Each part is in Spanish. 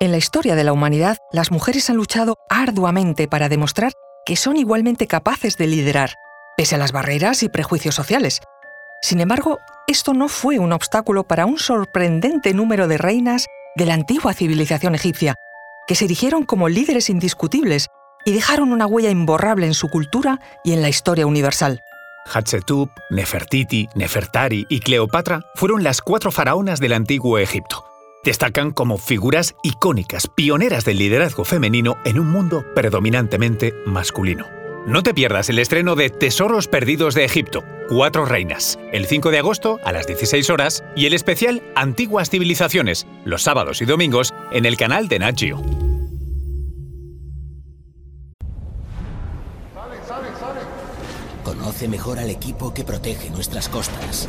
En la historia de la humanidad, las mujeres han luchado arduamente para demostrar que son igualmente capaces de liderar, pese a las barreras y prejuicios sociales. Sin embargo, esto no fue un obstáculo para un sorprendente número de reinas de la antigua civilización egipcia, que se erigieron como líderes indiscutibles y dejaron una huella imborrable en su cultura y en la historia universal. Hatshepsut, Nefertiti, Nefertari y Cleopatra fueron las cuatro faraonas del antiguo Egipto. Destacan como figuras icónicas, pioneras del liderazgo femenino en un mundo predominantemente masculino. No te pierdas el estreno de Tesoros Perdidos de Egipto, Cuatro Reinas, el 5 de agosto a las 16 horas y el especial Antiguas Civilizaciones, los sábados y domingos en el canal de Nat Geo. Conoce mejor al equipo que protege nuestras costas.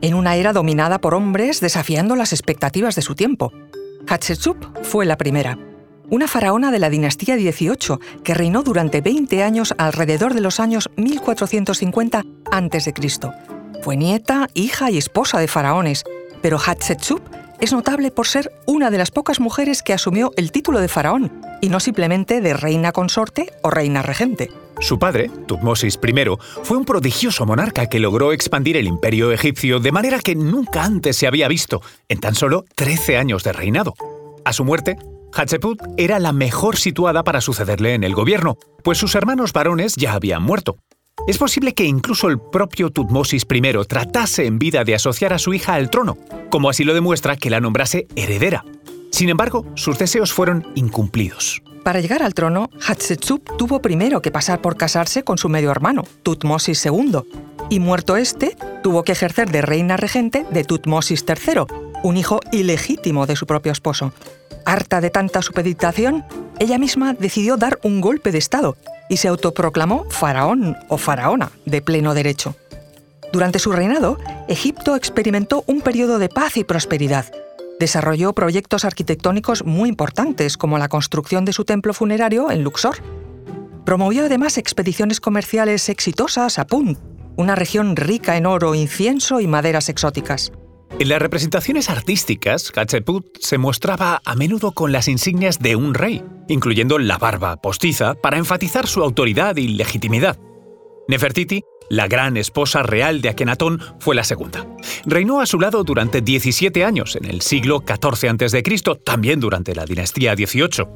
en una era dominada por hombres desafiando las expectativas de su tiempo. Hatshepsut fue la primera, una faraona de la dinastía XVIII que reinó durante 20 años alrededor de los años 1450 a.C. Fue nieta, hija y esposa de faraones, pero Hatshepsut es notable por ser una de las pocas mujeres que asumió el título de faraón y no simplemente de reina consorte o reina regente. Su padre, Tutmosis I, fue un prodigioso monarca que logró expandir el imperio egipcio de manera que nunca antes se había visto, en tan solo 13 años de reinado. A su muerte, Hatshepsut era la mejor situada para sucederle en el gobierno, pues sus hermanos varones ya habían muerto. Es posible que incluso el propio Tutmosis I tratase en vida de asociar a su hija al trono, como así lo demuestra que la nombrase heredera. Sin embargo, sus deseos fueron incumplidos. Para llegar al trono, Hatshepsut tuvo primero que pasar por casarse con su medio hermano, Tutmosis II, y muerto este, tuvo que ejercer de reina regente de Tutmosis III, un hijo ilegítimo de su propio esposo. Harta de tanta supeditación, ella misma decidió dar un golpe de Estado y se autoproclamó faraón o faraona de pleno derecho. Durante su reinado, Egipto experimentó un periodo de paz y prosperidad, Desarrolló proyectos arquitectónicos muy importantes, como la construcción de su templo funerario en Luxor. Promovió además expediciones comerciales exitosas a Punt, una región rica en oro, incienso y maderas exóticas. En las representaciones artísticas, Hatshepsut se mostraba a menudo con las insignias de un rey, incluyendo la barba postiza para enfatizar su autoridad y legitimidad. Nefertiti la gran esposa real de Akenatón fue la segunda. Reinó a su lado durante 17 años, en el siglo XIV a.C., también durante la dinastía XVIII.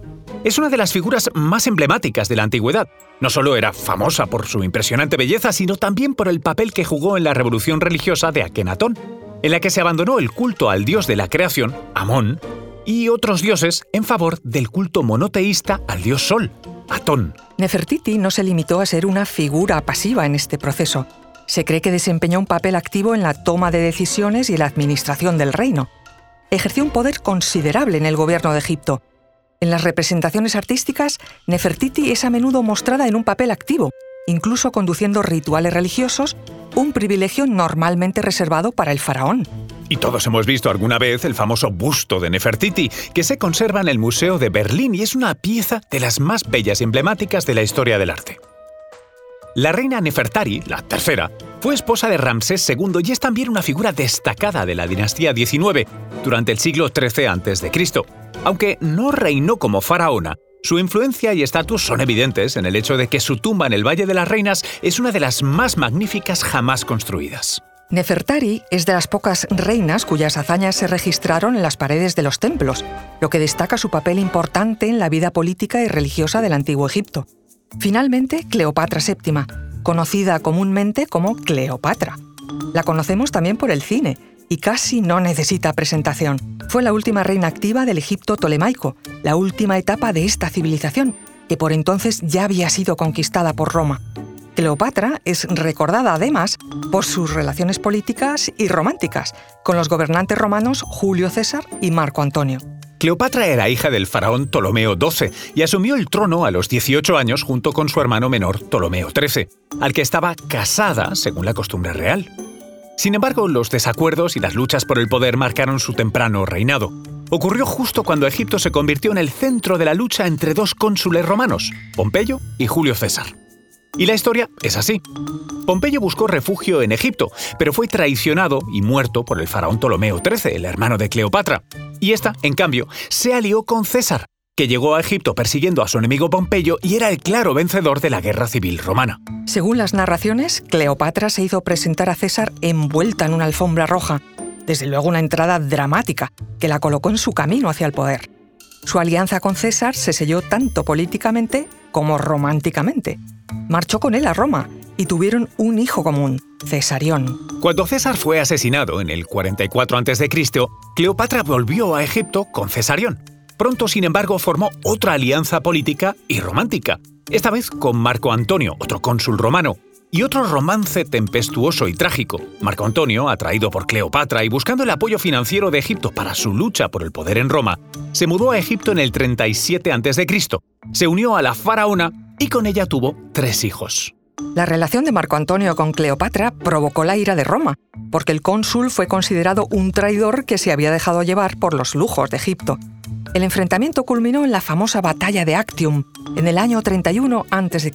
Es una de las figuras más emblemáticas de la antigüedad. No solo era famosa por su impresionante belleza, sino también por el papel que jugó en la revolución religiosa de Akenatón, en la que se abandonó el culto al dios de la creación, Amón, y otros dioses en favor del culto monoteísta al dios Sol, Atón. Nefertiti no se limitó a ser una figura pasiva en este proceso. Se cree que desempeñó un papel activo en la toma de decisiones y la administración del reino. Ejerció un poder considerable en el gobierno de Egipto. En las representaciones artísticas, Nefertiti es a menudo mostrada en un papel activo, incluso conduciendo rituales religiosos, un privilegio normalmente reservado para el faraón. Y todos hemos visto alguna vez el famoso busto de Nefertiti, que se conserva en el Museo de Berlín y es una pieza de las más bellas y emblemáticas de la historia del arte. La reina Nefertari, la tercera, fue esposa de Ramsés II y es también una figura destacada de la dinastía XIX durante el siglo XIII a.C. Aunque no reinó como faraona, su influencia y estatus son evidentes en el hecho de que su tumba en el Valle de las Reinas es una de las más magníficas jamás construidas. Nefertari es de las pocas reinas cuyas hazañas se registraron en las paredes de los templos, lo que destaca su papel importante en la vida política y religiosa del antiguo Egipto. Finalmente, Cleopatra VII, conocida comúnmente como Cleopatra. La conocemos también por el cine y casi no necesita presentación. Fue la última reina activa del Egipto tolemaico, la última etapa de esta civilización, que por entonces ya había sido conquistada por Roma. Cleopatra es recordada además por sus relaciones políticas y románticas con los gobernantes romanos Julio César y Marco Antonio. Cleopatra era hija del faraón Ptolomeo XII y asumió el trono a los 18 años junto con su hermano menor Ptolomeo XIII, al que estaba casada según la costumbre real. Sin embargo, los desacuerdos y las luchas por el poder marcaron su temprano reinado. Ocurrió justo cuando Egipto se convirtió en el centro de la lucha entre dos cónsules romanos, Pompeyo y Julio César. Y la historia es así. Pompeyo buscó refugio en Egipto, pero fue traicionado y muerto por el faraón Ptolomeo XIII, el hermano de Cleopatra. Y esta, en cambio, se alió con César, que llegó a Egipto persiguiendo a su enemigo Pompeyo y era el claro vencedor de la guerra civil romana. Según las narraciones, Cleopatra se hizo presentar a César envuelta en una alfombra roja, desde luego una entrada dramática que la colocó en su camino hacia el poder. Su alianza con César se selló tanto políticamente como románticamente. Marchó con él a Roma y tuvieron un hijo común, Cesarión. Cuando César fue asesinado en el 44 a.C., Cleopatra volvió a Egipto con Cesarión. Pronto, sin embargo, formó otra alianza política y romántica, esta vez con Marco Antonio, otro cónsul romano, y otro romance tempestuoso y trágico. Marco Antonio, atraído por Cleopatra y buscando el apoyo financiero de Egipto para su lucha por el poder en Roma, se mudó a Egipto en el 37 a.C., se unió a la faraona y con ella tuvo tres hijos. La relación de Marco Antonio con Cleopatra provocó la ira de Roma, porque el cónsul fue considerado un traidor que se había dejado llevar por los lujos de Egipto. El enfrentamiento culminó en la famosa batalla de Actium, en el año 31 a.C.,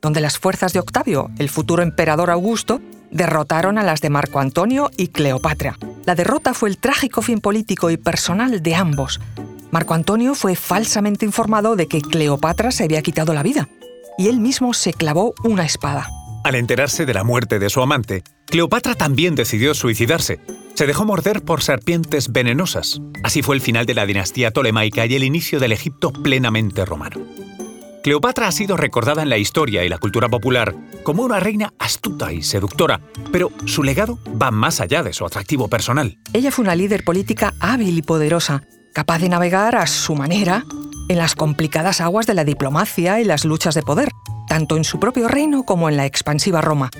donde las fuerzas de Octavio, el futuro emperador Augusto, derrotaron a las de Marco Antonio y Cleopatra. La derrota fue el trágico fin político y personal de ambos. Marco Antonio fue falsamente informado de que Cleopatra se había quitado la vida, y él mismo se clavó una espada. Al enterarse de la muerte de su amante, Cleopatra también decidió suicidarse. Se dejó morder por serpientes venenosas. Así fue el final de la dinastía tolemaica y el inicio del Egipto plenamente romano. Cleopatra ha sido recordada en la historia y la cultura popular como una reina astuta y seductora, pero su legado va más allá de su atractivo personal. Ella fue una líder política hábil y poderosa, capaz de navegar a su manera en las complicadas aguas de la diplomacia y las luchas de poder, tanto en su propio reino como en la expansiva Roma.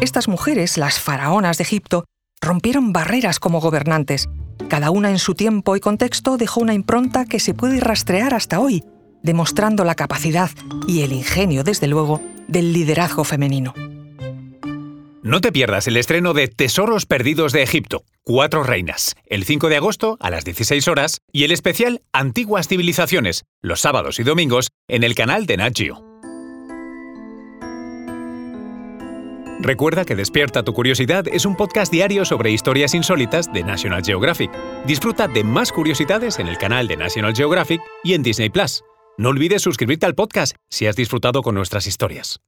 Estas mujeres, las faraonas de Egipto, rompieron barreras como gobernantes. Cada una en su tiempo y contexto dejó una impronta que se puede rastrear hasta hoy, demostrando la capacidad y el ingenio, desde luego, del liderazgo femenino. No te pierdas el estreno de Tesoros Perdidos de Egipto, Cuatro Reinas, el 5 de agosto a las 16 horas y el especial Antiguas Civilizaciones, los sábados y domingos en el canal de Nat Recuerda que Despierta tu Curiosidad es un podcast diario sobre historias insólitas de National Geographic. Disfruta de más curiosidades en el canal de National Geographic y en Disney Plus. No olvides suscribirte al podcast si has disfrutado con nuestras historias.